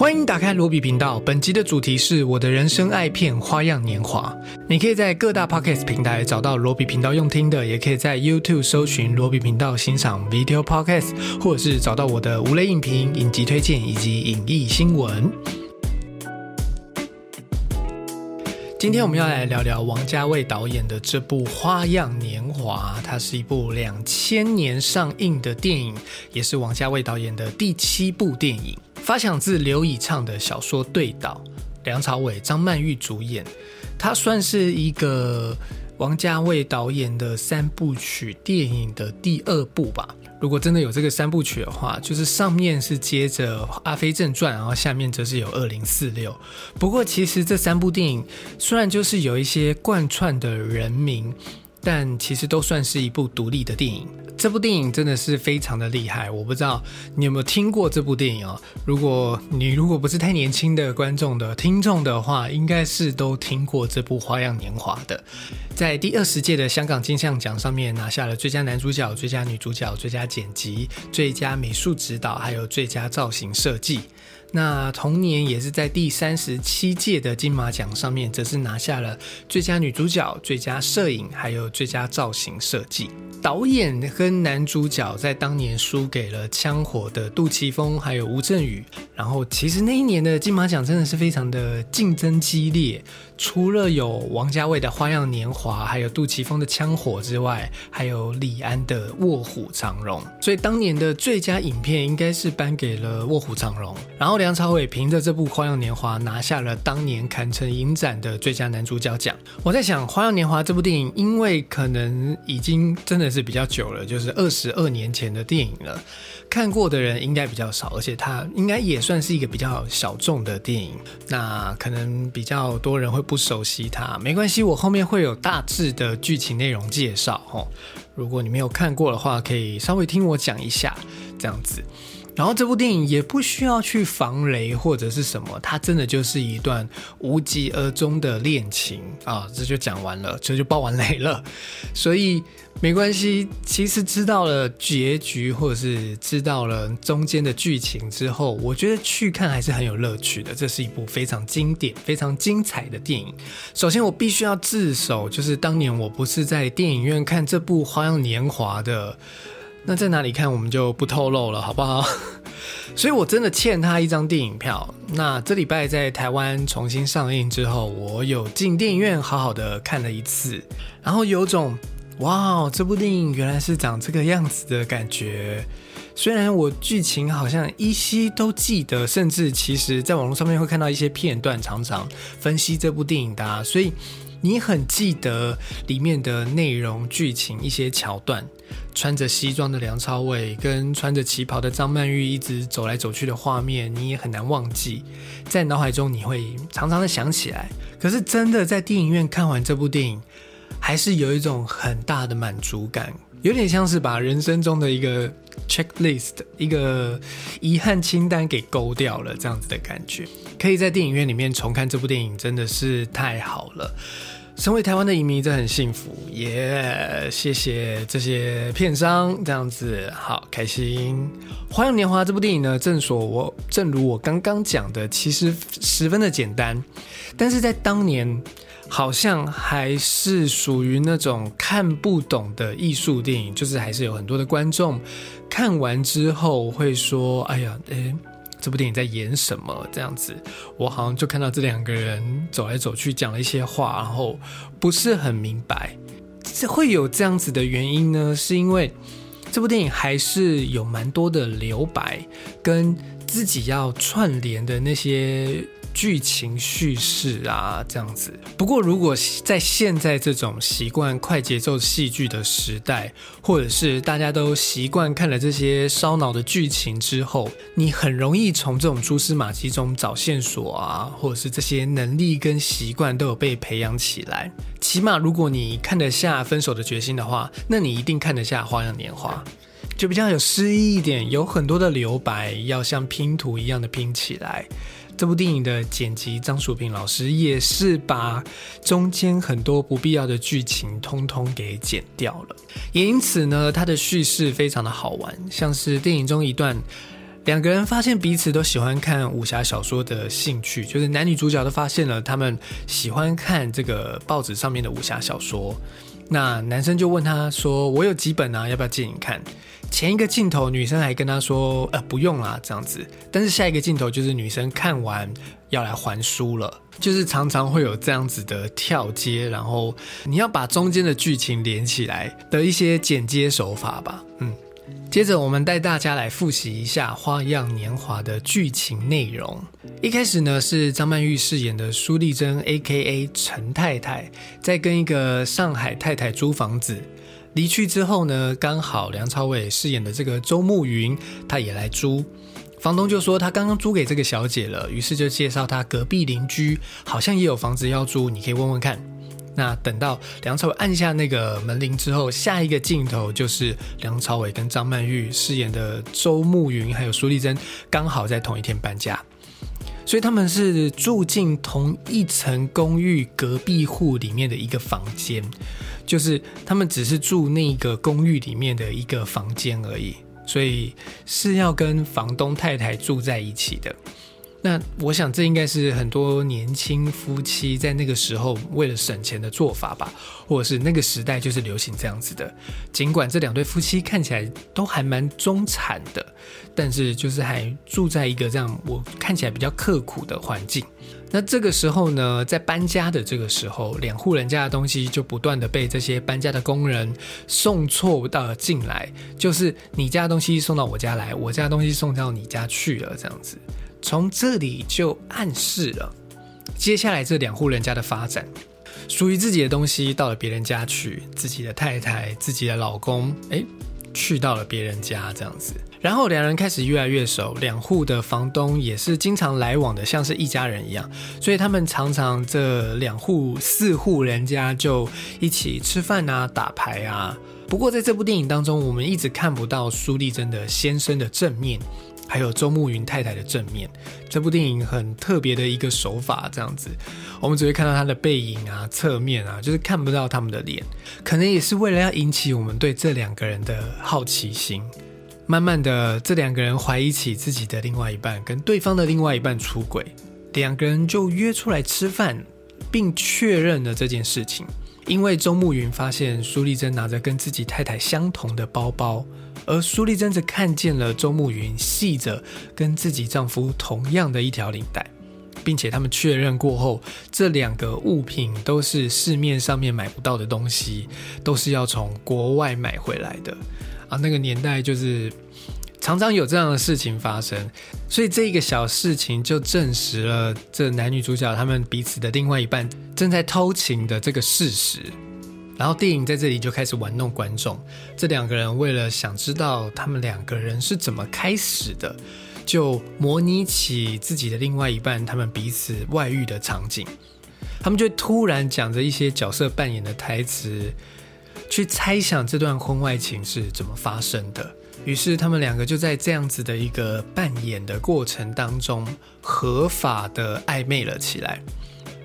欢迎打开罗比频道，本集的主题是我的人生爱片《花样年华》。你可以在各大 podcast 平台找到罗比频道用听的，也可以在 YouTube 搜寻罗比频道欣赏 video podcast，或者是找到我的无雷影评、影集推荐以及影艺新闻。今天我们要来聊聊王家卫导演的这部《花样年华》，它是一部两千年上映的电影，也是王家卫导演的第七部电影。发想自刘以畅的小说《对岛》，梁朝伟、张曼玉主演，它算是一个王家卫导演的三部曲电影的第二部吧。如果真的有这个三部曲的话，就是上面是接着《阿飞正传》，然后下面则是有《二零四六》。不过其实这三部电影虽然就是有一些贯穿的人名。但其实都算是一部独立的电影。这部电影真的是非常的厉害，我不知道你有没有听过这部电影哦。如果你如果不是太年轻的观众的听众的话，应该是都听过这部《花样年华》的。在第二十届的香港金像奖上面拿下了最佳男主角、最佳女主角、最佳剪辑、最佳美术指导，还有最佳造型设计。那同年也是在第三十七届的金马奖上面，则是拿下了最佳女主角、最佳摄影，还有最佳造型设计。导演跟男主角在当年输给了枪火的杜琪峰，还有吴镇宇。然后其实那一年的金马奖真的是非常的竞争激烈，除了有王家卫的《花样年华》，还有杜琪峰的《枪火》之外，还有李安的《卧虎藏龙》。所以当年的最佳影片应该是颁给了《卧虎藏龙》。然后梁朝伟凭着这部《花样年华》拿下了当年坎城影展的最佳男主角奖。我在想，《花样年华》这部电影，因为可能已经真的是比较久了，就是二十二年前的电影了，看过的人应该比较少，而且它应该也算是一个比较小众的电影，那可能比较多人会不熟悉它。没关系，我后面会有大致的剧情内容介绍哦。如果你没有看过的话，可以稍微听我讲一下，这样子。然后这部电影也不需要去防雷或者是什么，它真的就是一段无疾而终的恋情啊！这就讲完了，这就爆完雷了，所以没关系。其实知道了结局或者是知道了中间的剧情之后，我觉得去看还是很有乐趣的。这是一部非常经典、非常精彩的电影。首先，我必须要自首，就是当年我不是在电影院看这部《花样年华》的。那在哪里看我们就不透露了，好不好？所以我真的欠他一张电影票。那这礼拜在台湾重新上映之后，我有进电影院好好的看了一次，然后有种哇，这部电影原来是长这个样子的感觉。虽然我剧情好像依稀都记得，甚至其实在网络上面会看到一些片段，常常分析这部电影的，所以你很记得里面的内容、剧情一些桥段。穿着西装的梁朝伟跟穿着旗袍的张曼玉一直走来走去的画面，你也很难忘记，在脑海中你会常常的想起来。可是真的在电影院看完这部电影，还是有一种很大的满足感，有点像是把人生中的一个 checklist 一个遗憾清单给勾掉了这样子的感觉。可以在电影院里面重看这部电影，真的是太好了。身为台湾的影迷，真很幸福，耶！谢谢这些片商，这样子好开心。《花样年华》这部电影呢，正所我正如我刚刚讲的，其实十分的简单，但是在当年，好像还是属于那种看不懂的艺术电影，就是还是有很多的观众看完之后会说：“哎呀，诶。”这部电影在演什么？这样？子，我好像就看到这两个人走来走去，讲了一些话，然后不是很明白。这会有这样？子的原因呢？是因为这部电影还是有蛮多的留白，跟自己要串联的那些。剧情叙事啊，这样子。不过，如果在现在这种习惯快节奏戏剧的时代，或者是大家都习惯看了这些烧脑的剧情之后，你很容易从这种蛛丝马迹中找线索啊，或者是这些能力跟习惯都有被培养起来。起码，如果你看得下分手的决心的话，那你一定看得下《花样年华》，就比较有诗意一点，有很多的留白要像拼图一样的拼起来。这部电影的剪辑张淑平老师也是把中间很多不必要的剧情通通给剪掉了，也因此呢，他的叙事非常的好玩，像是电影中一段两个人发现彼此都喜欢看武侠小说的兴趣，就是男女主角都发现了他们喜欢看这个报纸上面的武侠小说。那男生就问他说：“我有几本啊，要不要借你看？”前一个镜头，女生还跟他说：“呃，不用啦，这样子。”但是下一个镜头就是女生看完要来还书了，就是常常会有这样子的跳接，然后你要把中间的剧情连起来的一些剪接手法吧，嗯。接着，我们带大家来复习一下《花样年华》的剧情内容。一开始呢，是张曼玉饰演的苏丽珍 （A.K.A. 陈太太）在跟一个上海太太租房子。离去之后呢，刚好梁朝伟饰演的这个周慕云，他也来租。房东就说他刚刚租给这个小姐了，于是就介绍他隔壁邻居好像也有房子要租，你可以问问看。那等到梁朝伟按下那个门铃之后，下一个镜头就是梁朝伟跟张曼玉饰演的周慕云还有苏丽珍刚好在同一天搬家，所以他们是住进同一层公寓隔壁户里面的一个房间，就是他们只是住那个公寓里面的一个房间而已，所以是要跟房东太太住在一起的。那我想，这应该是很多年轻夫妻在那个时候为了省钱的做法吧，或者是那个时代就是流行这样子的。尽管这两对夫妻看起来都还蛮中产的，但是就是还住在一个这样我看起来比较刻苦的环境。那这个时候呢，在搬家的这个时候，两户人家的东西就不断的被这些搬家的工人送错到进来，就是你家的东西送到我家来，我家的东西送到你家去了，这样子。从这里就暗示了，接下来这两户人家的发展，属于自己的东西到了别人家去，自己的太太、自己的老公，哎，去到了别人家这样子，然后两人开始越来越熟，两户的房东也是经常来往的，像是一家人一样，所以他们常常这两户四户人家就一起吃饭啊、打牌啊。不过在这部电影当中，我们一直看不到苏丽珍的先生的正面。还有周慕云太太的正面，这部电影很特别的一个手法，这样子，我们只会看到他的背影啊、侧面啊，就是看不到他们的脸，可能也是为了要引起我们对这两个人的好奇心。慢慢的，这两个人怀疑起自己的另外一半跟对方的另外一半出轨，两个人就约出来吃饭，并确认了这件事情。因为周慕云发现苏丽珍拿着跟自己太太相同的包包。而苏丽珍则看见了周慕云系着跟自己丈夫同样的一条领带，并且他们确认过后，这两个物品都是市面上面买不到的东西，都是要从国外买回来的。啊，那个年代就是常常有这样的事情发生，所以这一个小事情就证实了这男女主角他们彼此的另外一半正在偷情的这个事实。然后电影在这里就开始玩弄观众，这两个人为了想知道他们两个人是怎么开始的，就模拟起自己的另外一半他们彼此外遇的场景，他们就突然讲着一些角色扮演的台词，去猜想这段婚外情是怎么发生的。于是他们两个就在这样子的一个扮演的过程当中，合法的暧昧了起来。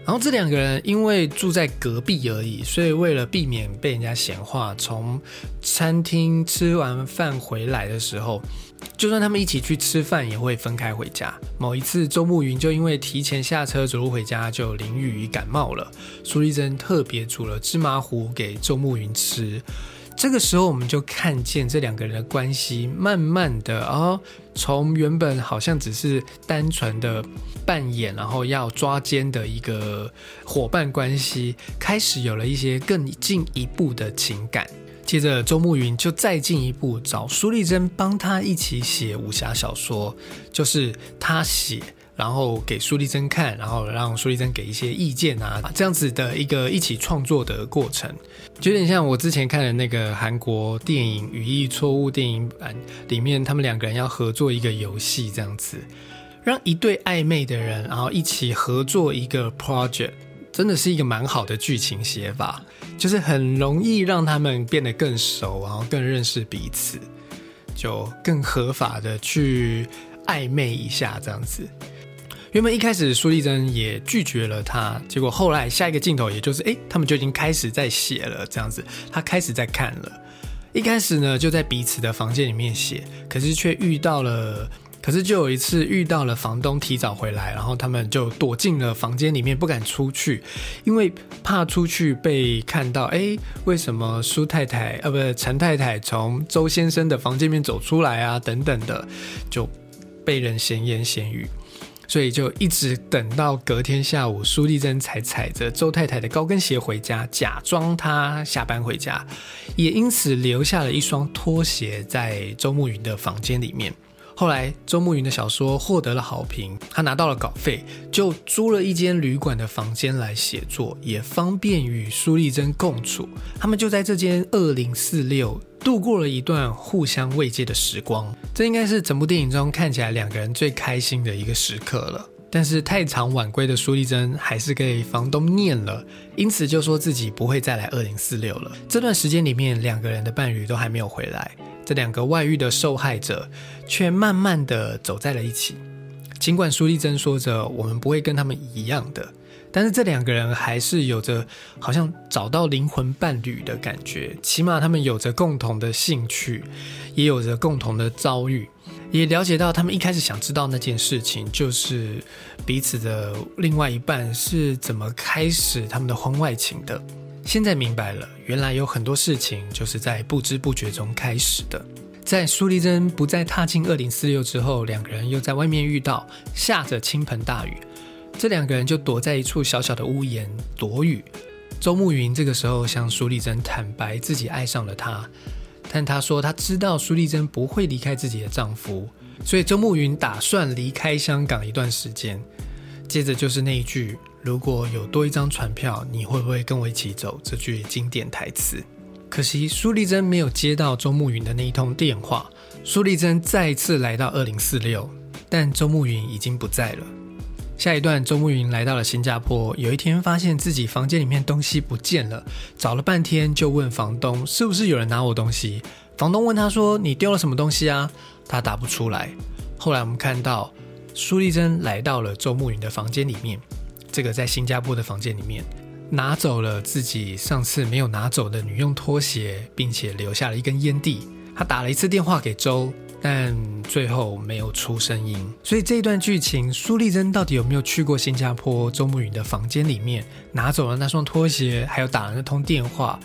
然后这两个人因为住在隔壁而已，所以为了避免被人家闲话，从餐厅吃完饭回来的时候，就算他们一起去吃饭，也会分开回家。某一次，周慕云就因为提前下车走路回家，就淋雨感冒了。苏丽珍特别煮了芝麻糊给周慕云吃。这个时候，我们就看见这两个人的关系慢慢的哦，从原本好像只是单纯的扮演，然后要抓奸的一个伙伴关系，开始有了一些更进一步的情感。接着，周慕云就再进一步找苏丽珍帮他一起写武侠小说，就是他写。然后给苏丽珍看，然后让苏丽珍给一些意见啊，这样子的一个一起创作的过程，有点像我之前看的那个韩国电影《语义错误》电影版里面，他们两个人要合作一个游戏，这样子，让一对暧昧的人，然后一起合作一个 project，真的是一个蛮好的剧情写法，就是很容易让他们变得更熟，然后更认识彼此，就更合法的去暧昧一下，这样子。原本一开始苏丽珍也拒绝了他，结果后来下一个镜头，也就是哎，他们就已经开始在写了，这样子，他开始在看了。一开始呢，就在彼此的房间里面写，可是却遇到了可是就有一次遇到了房东提早回来，然后他们就躲进了房间里面，不敢出去，因为怕出去被看到。哎，为什么苏太太呃，不是陈太太从周先生的房间里面走出来啊？等等的，就被人闲言闲语。所以就一直等到隔天下午，苏丽珍才踩着周太太的高跟鞋回家，假装她下班回家，也因此留下了一双拖鞋在周慕云的房间里面。后来周慕云的小说获得了好评，他拿到了稿费，就租了一间旅馆的房间来写作，也方便与苏丽珍共处。他们就在这间二零四六。度过了一段互相慰藉的时光，这应该是整部电影中看起来两个人最开心的一个时刻了。但是太常晚归的苏丽珍还是给房东念了，因此就说自己不会再来二零四六了。这段时间里面，两个人的伴侣都还没有回来，这两个外遇的受害者却慢慢的走在了一起。尽管苏丽珍说着我们不会跟他们一样的。但是这两个人还是有着好像找到灵魂伴侣的感觉，起码他们有着共同的兴趣，也有着共同的遭遇，也了解到他们一开始想知道那件事情，就是彼此的另外一半是怎么开始他们的婚外情的。现在明白了，原来有很多事情就是在不知不觉中开始的。在苏丽珍不再踏进二零四六之后，两个人又在外面遇到，下着倾盆大雨。这两个人就躲在一处小小的屋檐躲雨。周慕云这个时候向苏丽珍坦白自己爱上了他，但他说他知道苏丽珍不会离开自己的丈夫，所以周慕云打算离开香港一段时间。接着就是那一句“如果有多一张船票，你会不会跟我一起走？”这句经典台词。可惜苏丽珍没有接到周慕云的那一通电话。苏丽珍再次来到二零四六，但周慕云已经不在了。下一段，周慕云来到了新加坡。有一天，发现自己房间里面东西不见了，找了半天，就问房东是不是有人拿我东西。房东问他说：“你丢了什么东西啊？”他答不出来。后来我们看到苏丽珍来到了周慕云的房间里面，这个在新加坡的房间里面，拿走了自己上次没有拿走的女用拖鞋，并且留下了一根烟蒂。他打了一次电话给周。但最后没有出声音，所以这一段剧情，苏丽珍到底有没有去过新加坡周慕云的房间里面，拿走了那双拖鞋，还有打了那通电话，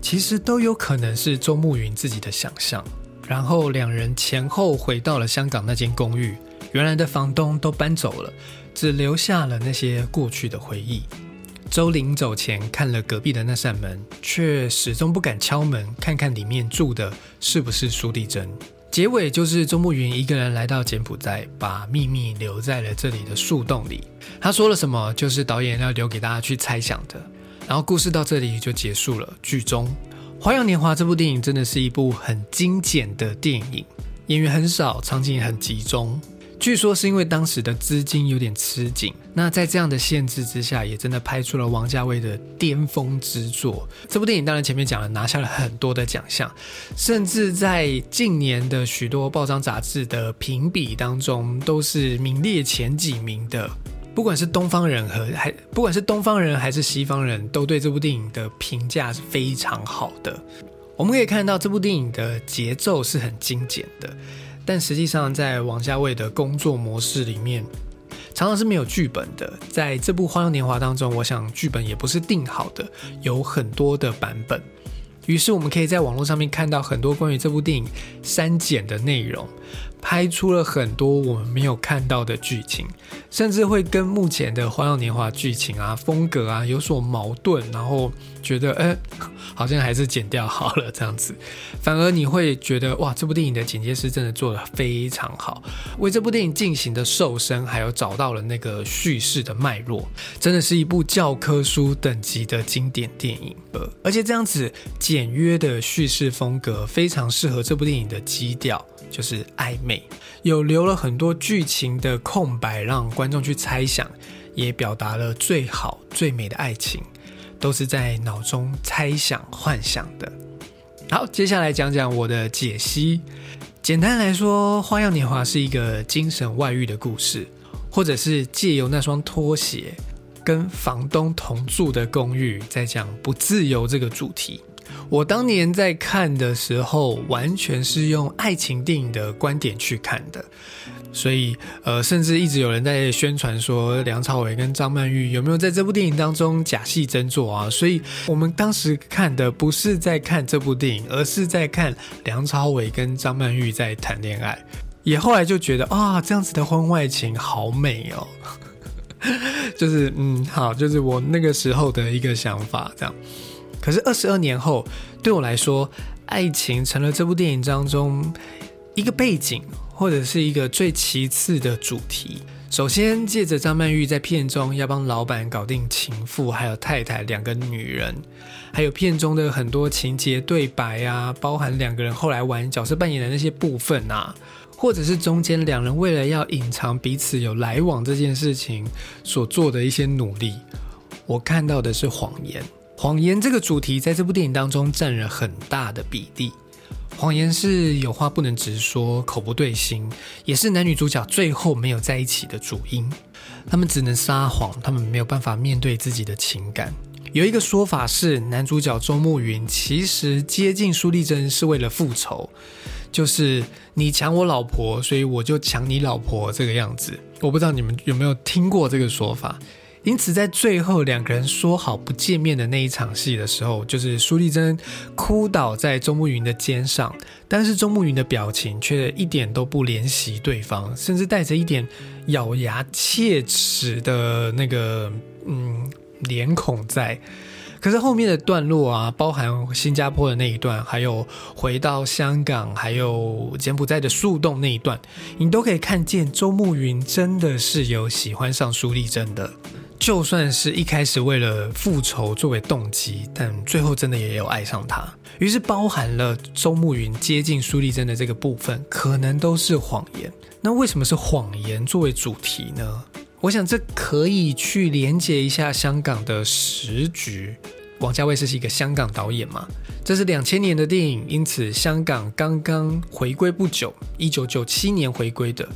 其实都有可能是周慕云自己的想象。然后两人前后回到了香港那间公寓，原来的房东都搬走了，只留下了那些过去的回忆。周临走前看了隔壁的那扇门，却始终不敢敲门，看看里面住的是不是苏丽珍。结尾就是周慕云一个人来到柬埔寨，把秘密留在了这里的树洞里。他说了什么，就是导演要留给大家去猜想的。然后故事到这里就结束了。剧中《花样年华》这部电影真的是一部很精简的电影，演员很少，场景很集中。据说是因为当时的资金有点吃紧，那在这样的限制之下，也真的拍出了王家卫的巅峰之作。这部电影当然前面讲了，拿下了很多的奖项，甚至在近年的许多报章杂志的评比当中，都是名列前几名的。不管是东方人和还不管是东方人还是西方人都对这部电影的评价是非常好的。我们可以看到这部电影的节奏是很精简的。但实际上，在王家卫的工作模式里面，常常是没有剧本的。在这部《花样年华》当中，我想剧本也不是定好的，有很多的版本。于是，我们可以在网络上面看到很多关于这部电影删减的内容。拍出了很多我们没有看到的剧情，甚至会跟目前的《花样年华》剧情啊、风格啊有所矛盾，然后觉得，哎，好像还是剪掉好了这样子。反而你会觉得，哇，这部电影的剪接师真的做得非常好，为这部电影进行的瘦身，还有找到了那个叙事的脉络，真的是一部教科书等级的经典电影。而且这样子简约的叙事风格，非常适合这部电影的基调。就是暧昧，有留了很多剧情的空白，让观众去猜想，也表达了最好最美的爱情，都是在脑中猜想幻想的。好，接下来讲讲我的解析。简单来说，《花样年华》是一个精神外遇的故事，或者是借由那双拖鞋跟房东同住的公寓，在讲不自由这个主题。我当年在看的时候，完全是用爱情电影的观点去看的，所以呃，甚至一直有人在宣传说梁朝伟跟张曼玉有没有在这部电影当中假戏真做啊？所以我们当时看的不是在看这部电影，而是在看梁朝伟跟张曼玉在谈恋爱。也后来就觉得啊，这样子的婚外情好美哦，就是嗯，好，就是我那个时候的一个想法这样。可是二十二年后，对我来说，爱情成了这部电影当中一个背景，或者是一个最其次的主题。首先，借着张曼玉在片中要帮老板搞定情妇还有太太两个女人，还有片中的很多情节对白啊，包含两个人后来玩角色扮演的那些部分啊，或者是中间两人为了要隐藏彼此有来往这件事情所做的一些努力，我看到的是谎言。谎言这个主题在这部电影当中占了很大的比例。谎言是有话不能直说，口不对心，也是男女主角最后没有在一起的主因。他们只能撒谎，他们没有办法面对自己的情感。有一个说法是，男主角周慕云其实接近苏丽珍是为了复仇，就是你抢我老婆，所以我就抢你老婆这个样子。我不知道你们有没有听过这个说法。因此，在最后两个人说好不见面的那一场戏的时候，就是苏丽珍哭倒在周慕云的肩上，但是周慕云的表情却一点都不怜惜对方，甚至带着一点咬牙切齿的那个嗯脸孔在。可是后面的段落啊，包含新加坡的那一段，还有回到香港，还有柬埔寨的树洞那一段，你都可以看见周慕云真的是有喜欢上苏丽珍的。就算是一开始为了复仇作为动机，但最后真的也有爱上他。于是包含了周慕云接近苏丽珍的这个部分，可能都是谎言。那为什么是谎言作为主题呢？我想这可以去连接一下香港的时局。王家卫是一个香港导演嘛？这是两千年的电影，因此香港刚刚回归不久，一九九七年回归的。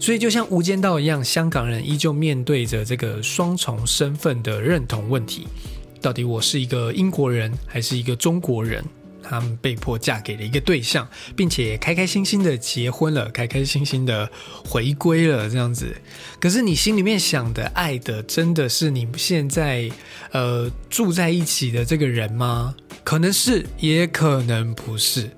所以，就像《无间道》一样，香港人依旧面对着这个双重身份的认同问题：到底我是一个英国人，还是一个中国人？他们被迫嫁给了一个对象，并且开开心心的结婚了，开开心心的回归了，这样子。可是，你心里面想的、爱的，真的是你现在呃住在一起的这个人吗？可能是，也可能不是。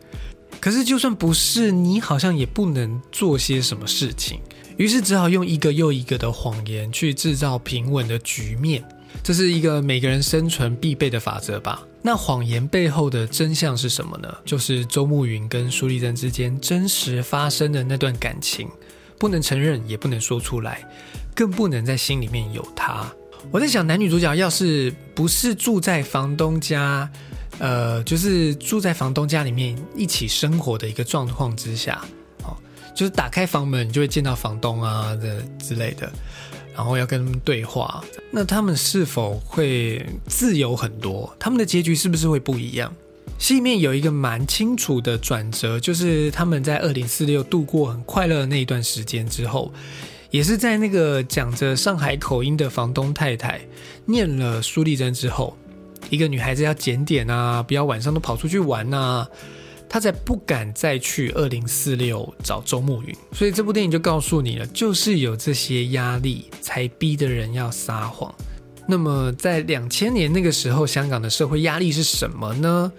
可是，就算不是，你好像也不能做些什么事情。于是，只好用一个又一个的谎言去制造平稳的局面。这是一个每个人生存必备的法则吧？那谎言背后的真相是什么呢？就是周慕云跟苏丽珍之间真实发生的那段感情，不能承认，也不能说出来，更不能在心里面有他。我在想，男女主角要是不是住在房东家？呃，就是住在房东家里面一起生活的一个状况之下，哦，就是打开房门，你就会见到房东啊的之类的，然后要跟他们对话。那他们是否会自由很多？他们的结局是不是会不一样？戏里面有一个蛮清楚的转折，就是他们在二零四六度过很快乐的那一段时间之后，也是在那个讲着上海口音的房东太太念了苏丽珍之后。一个女孩子要检点啊，不要晚上都跑出去玩呐，她才不敢再去二零四六找周慕云。所以这部电影就告诉你了，就是有这些压力才逼的人要撒谎。那么在两千年那个时候，香港的社会压力是什么呢？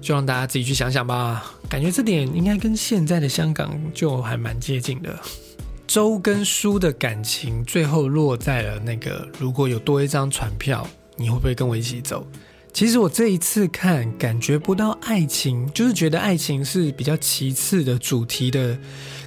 就让大家自己去想想吧。感觉这点应该跟现在的香港就还蛮接近的。周跟书的感情最后落在了那个，如果有多一张船票。你会不会跟我一起走？其实我这一次看，感觉不到爱情，就是觉得爱情是比较其次的主题的，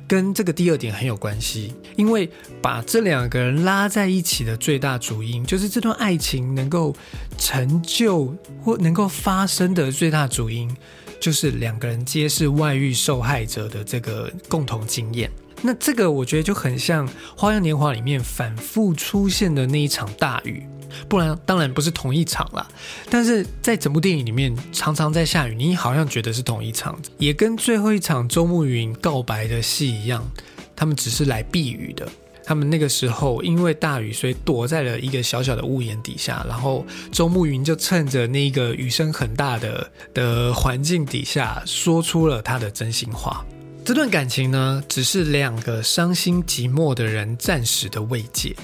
跟这个第二点很有关系。因为把这两个人拉在一起的最大主因，就是这段爱情能够成就或能够发生的最大主因，就是两个人皆是外遇受害者的这个共同经验。那这个我觉得就很像《花样年华》里面反复出现的那一场大雨。不然当然不是同一场了，但是在整部电影里面常常在下雨，你好像觉得是同一场，也跟最后一场周慕云告白的戏一样，他们只是来避雨的。他们那个时候因为大雨，所以躲在了一个小小的屋檐底下，然后周慕云就趁着那个雨声很大的的环境底下，说出了他的真心话。这段感情呢，只是两个伤心寂寞的人暂时的慰藉。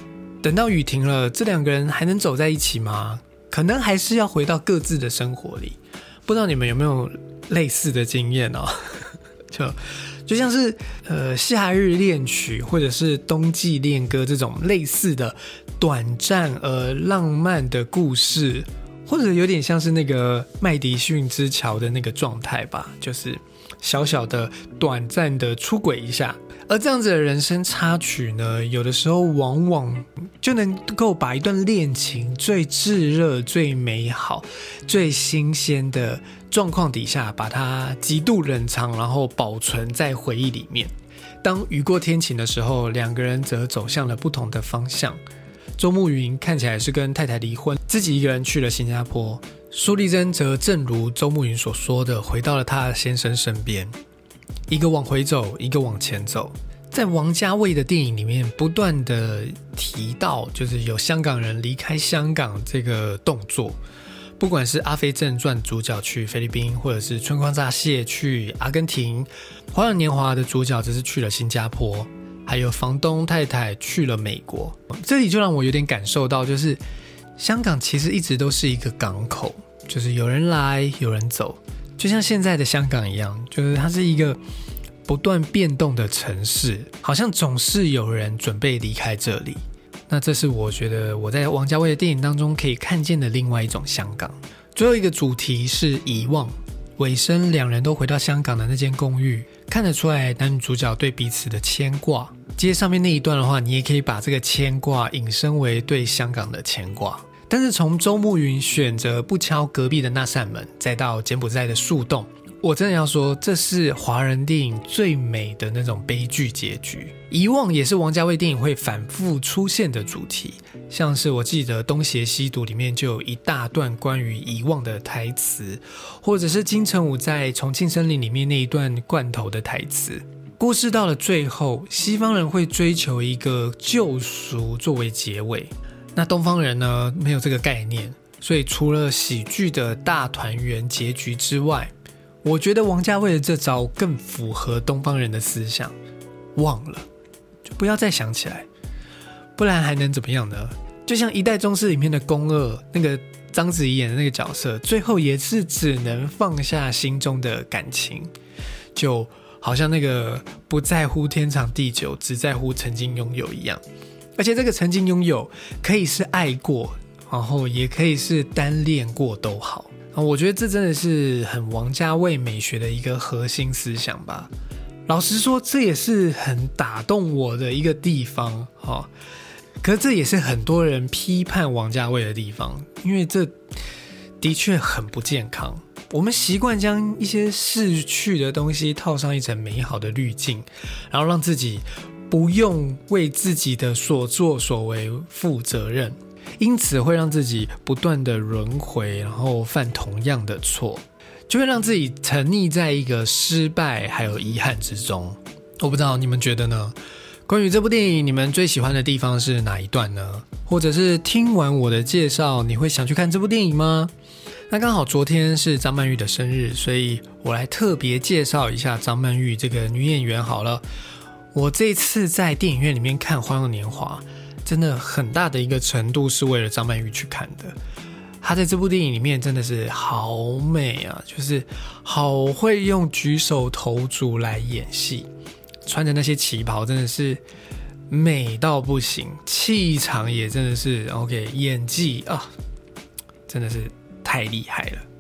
等到雨停了，这两个人还能走在一起吗？可能还是要回到各自的生活里。不知道你们有没有类似的经验哦？就就像是呃夏日恋曲或者是冬季恋歌这种类似的短暂而浪漫的故事，或者有点像是那个麦迪逊之桥的那个状态吧，就是小小的短暂的出轨一下。而这样子的人生插曲呢，有的时候往往就能够把一段恋情最炙热、最美好、最新鲜的状况底下，把它极度冷藏，然后保存在回忆里面。当雨过天晴的时候，两个人则走向了不同的方向。周慕云看起来是跟太太离婚，自己一个人去了新加坡；苏丽珍则正如周慕云所说的，回到了她先生身边。一个往回走，一个往前走。在王家卫的电影里面，不断的提到，就是有香港人离开香港这个动作。不管是《阿飞正传》主角去菲律宾，或者是《春光乍泄》去阿根廷，《花样年华》的主角则是去了新加坡，还有房东太太去了美国。这里就让我有点感受到，就是香港其实一直都是一个港口，就是有人来，有人走。就像现在的香港一样，就是它是一个不断变动的城市，好像总是有人准备离开这里。那这是我觉得我在王家卫的电影当中可以看见的另外一种香港。最后一个主题是遗忘，尾声两人都回到香港的那间公寓，看得出来男女主角对彼此的牵挂。接上面那一段的话，你也可以把这个牵挂引申为对香港的牵挂。但是从周慕云选择不敲隔壁的那扇门，再到柬埔寨的树洞，我真的要说，这是华人电影最美的那种悲剧结局。遗忘也是王家卫电影会反复出现的主题，像是我记得《东邪西毒》里面就有一大段关于遗忘的台词，或者是金城武在《重庆森林》里面那一段罐头的台词。故事到了最后，西方人会追求一个救赎作为结尾。那东方人呢，没有这个概念，所以除了喜剧的大团圆结局之外，我觉得王家卫的这招更符合东方人的思想。忘了，就不要再想起来，不然还能怎么样呢？就像《一代宗师》里面的宫二，那个章子怡演的那个角色，最后也是只能放下心中的感情，就好像那个不在乎天长地久，只在乎曾经拥有一样。而且这个曾经拥有，可以是爱过，然后也可以是单恋过都好啊。我觉得这真的是很王家卫美学的一个核心思想吧。老实说，这也是很打动我的一个地方哈。可是这也是很多人批判王家卫的地方，因为这的确很不健康。我们习惯将一些逝去的东西套上一层美好的滤镜，然后让自己。不用为自己的所作所为负责任，因此会让自己不断的轮回，然后犯同样的错，就会让自己沉溺在一个失败还有遗憾之中。我不知道你们觉得呢？关于这部电影，你们最喜欢的地方是哪一段呢？或者是听完我的介绍，你会想去看这部电影吗？那刚好昨天是张曼玉的生日，所以我来特别介绍一下张曼玉这个女演员好了。我这次在电影院里面看《花样年华》，真的很大的一个程度是为了张曼玉去看的。她在这部电影里面真的是好美啊，就是好会用举手投足来演戏，穿着那些旗袍真的是美到不行，气场也真的是 OK，演技啊真的是太厉害了。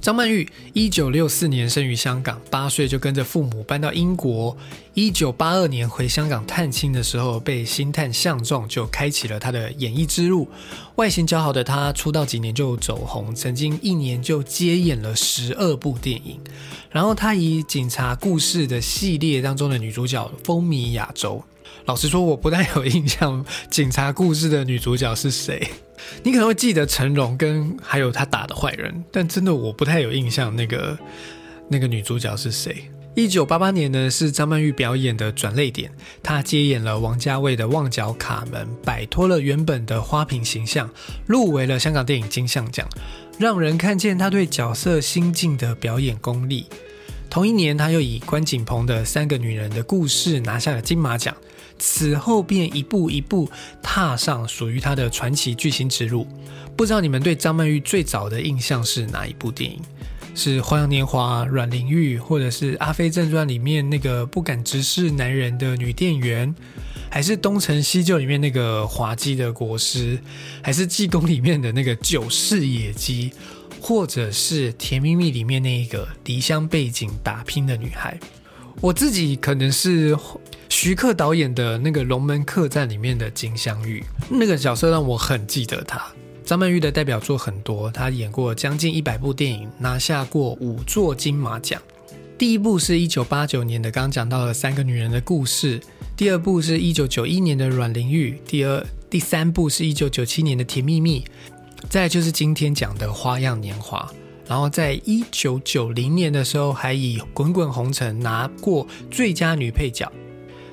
张曼玉一九六四年生于香港，八岁就跟着父母搬到英国。一九八二年回香港探亲的时候，被星探相中，就开启了他的演艺之路。外形姣好的她，出道几年就走红，曾经一年就接演了十二部电影。然后她以《警察故事》的系列当中的女主角风靡亚洲。老实说，我不太有印象，《警察故事》的女主角是谁。你可能会记得成龙跟还有他打的坏人，但真的我不太有印象，那个那个女主角是谁？一九八八年呢，是张曼玉表演的转泪点。她接演了王家卫的《旺角卡门》，摆脱了原本的花瓶形象，入围了香港电影金像奖，让人看见她对角色心境的表演功力。同一年，他又以关锦鹏的《三个女人的故事》拿下了金马奖。此后便一步一步踏上属于他的传奇巨星之路。不知道你们对张曼玉最早的印象是哪一部电影？是《花样年华》、阮玲玉，或者是《阿飞正传》里面那个不敢直视男人的女店员，还是《东成西就》里面那个滑稽的国师，还是《济公》里面的那个九世野鸡，或者是《甜蜜蜜》里面那一个离乡背景打拼的女孩？我自己可能是徐克导演的那个《龙门客栈》里面的金镶玉，那个角色让我很记得她。张曼玉的代表作很多，她演过将近一百部电影，拿下过五座金马奖。第一部是一九八九年的，刚刚讲到了三个女人的故事；第二部是一九九一年的阮玲玉；第二、第三部是一九九七年的甜蜜蜜；再就是今天讲的花样年华。然后在一九九零年的时候，还以滚滚红尘拿过最佳女配角。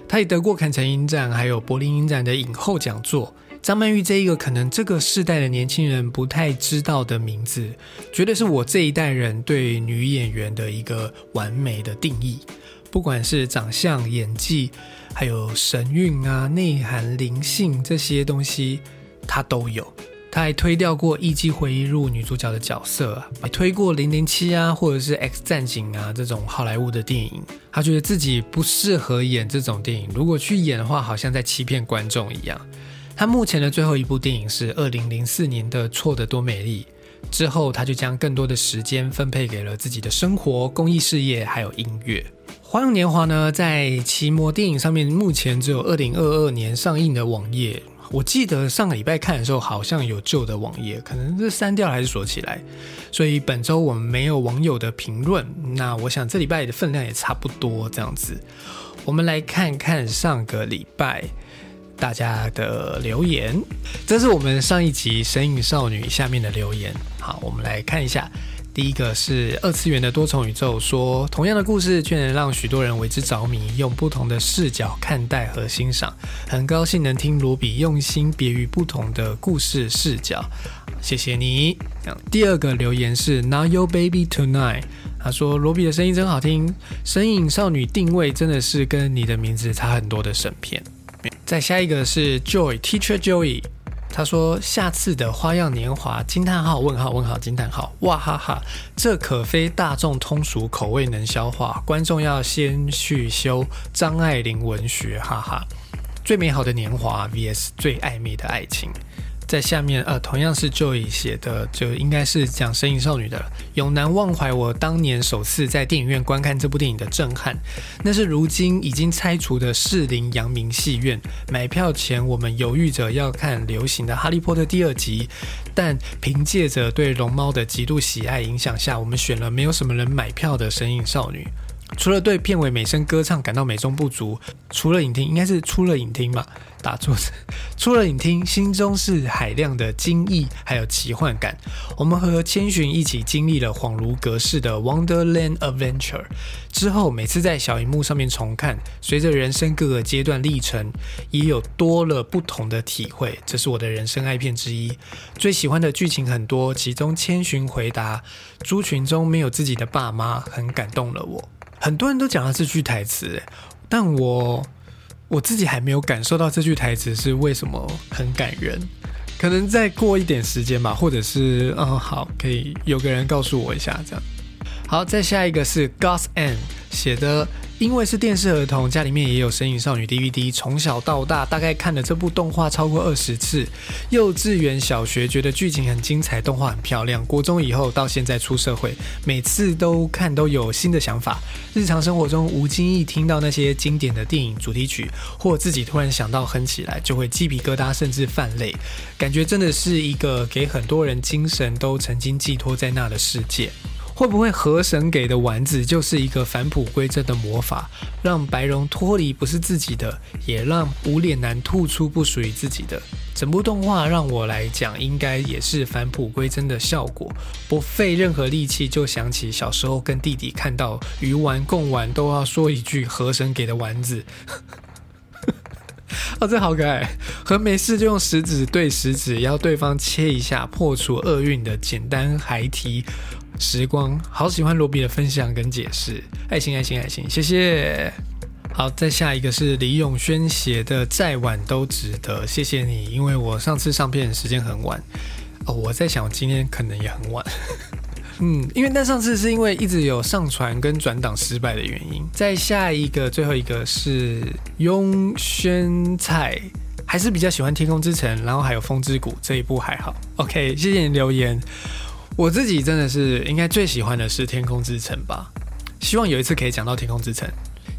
她也得过坎城影展还有柏林影展的影后讲座。张曼玉这一个可能这个世代的年轻人不太知道的名字，绝对是我这一代人对女演员的一个完美的定义。不管是长相、演技，还有神韵啊、内涵、灵性这些东西，她都有。他还推掉过《艺伎回忆录》女主角的角色啊，推过《零零七》啊，或者是《X 战警》啊这种好莱坞的电影。他觉得自己不适合演这种电影，如果去演的话，好像在欺骗观众一样。他目前的最后一部电影是二零零四年的《错的多美丽》，之后他就将更多的时间分配给了自己的生活、公益事业还有音乐。《花样年华》呢，在奇摩电影上面目前只有二零二二年上映的网页。我记得上个礼拜看的时候，好像有旧的网页，可能是删掉还是锁起来。所以本周我们没有网友的评论。那我想这礼拜的分量也差不多这样子。我们来看看上个礼拜。大家的留言，这是我们上一集《神隐少女》下面的留言。好，我们来看一下。第一个是二次元的多重宇宙，说同样的故事却能让许多人为之着迷，用不同的视角看待和欣赏。很高兴能听罗比用心别于不同的故事视角，谢谢你。第二个留言是 Now Your Baby Tonight，他说罗比的声音真好听，《神隐少女》定位真的是跟你的名字差很多的神片。再下一个是 Joy Teacher Joy，他说下次的花样年华惊叹号问号问号惊叹号哇哈哈，这可非大众通俗口味能消化，观众要先去修张爱玲文学哈哈，最美好的年华 vs 最暧昧的爱情。在下面，呃，同样是 Joy 写的，就应该是讲《神影少女》的，永难忘怀我当年首次在电影院观看这部电影的震撼。那是如今已经拆除的士林阳明戏院。买票前，我们犹豫着要看流行的《哈利波特》第二集，但凭借着对龙猫的极度喜爱影响下，我们选了没有什么人买票的《神影少女》。除了对片尾美声歌唱感到美中不足，除了影厅，应该是出了影厅嘛？打错字，出了影厅，心中是海量的惊异，还有奇幻感。我们和千寻一起经历了恍如隔世的 Wonderland Adventure，之后每次在小荧幕上面重看，随着人生各个阶段历程，也有多了不同的体会。这是我的人生爱片之一，最喜欢的剧情很多，其中千寻回答猪群中没有自己的爸妈，很感动了我。很多人都讲了这句台词，但我我自己还没有感受到这句台词是为什么很感人。可能再过一点时间吧，或者是嗯，好，可以有个人告诉我一下，这样。好，再下一个是 Gus N 写的。因为是电视儿童，家里面也有《神隐少女》DVD，从小到大大概看了这部动画超过二十次。幼稚园、小学觉得剧情很精彩，动画很漂亮。国中以后到现在出社会，每次都看都有新的想法。日常生活中无经意听到那些经典的电影主题曲，或自己突然想到哼起来，就会鸡皮疙瘩，甚至泛泪。感觉真的是一个给很多人精神都曾经寄托在那的世界。会不会河神给的丸子就是一个返璞归真的魔法，让白龙脱离不是自己的，也让无脸男吐出不属于自己的？整部动画让我来讲，应该也是返璞归真的效果，不费任何力气就想起小时候跟弟弟看到鱼丸、贡丸都要说一句河神给的丸子。哦，这好可爱！和没事就用食指对食指，要对方切一下，破除厄运的简单孩提时光。好喜欢罗比的分享跟解释，爱心爱心爱心，谢谢。好，再下一个是李永轩写的，再晚都值得，谢谢你，因为我上次上片时间很晚。哦，我在想今天可能也很晚。嗯，因为但上次是因为一直有上传跟转档失败的原因。再下一个，最后一个是雍轩菜，还是比较喜欢《天空之城》，然后还有《风之谷》这一部还好。OK，谢谢你留言。我自己真的是应该最喜欢的是《天空之城》吧，希望有一次可以讲到《天空之城》。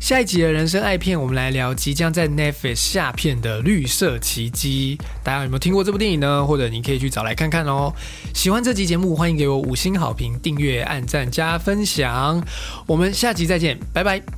下一集的人生爱片，我们来聊即将在 Netflix 下片的《绿色奇迹》。大家有没有听过这部电影呢？或者你可以去找来看看哦。喜欢这集节目，欢迎给我五星好评、订阅、按赞、加分享。我们下集再见，拜拜。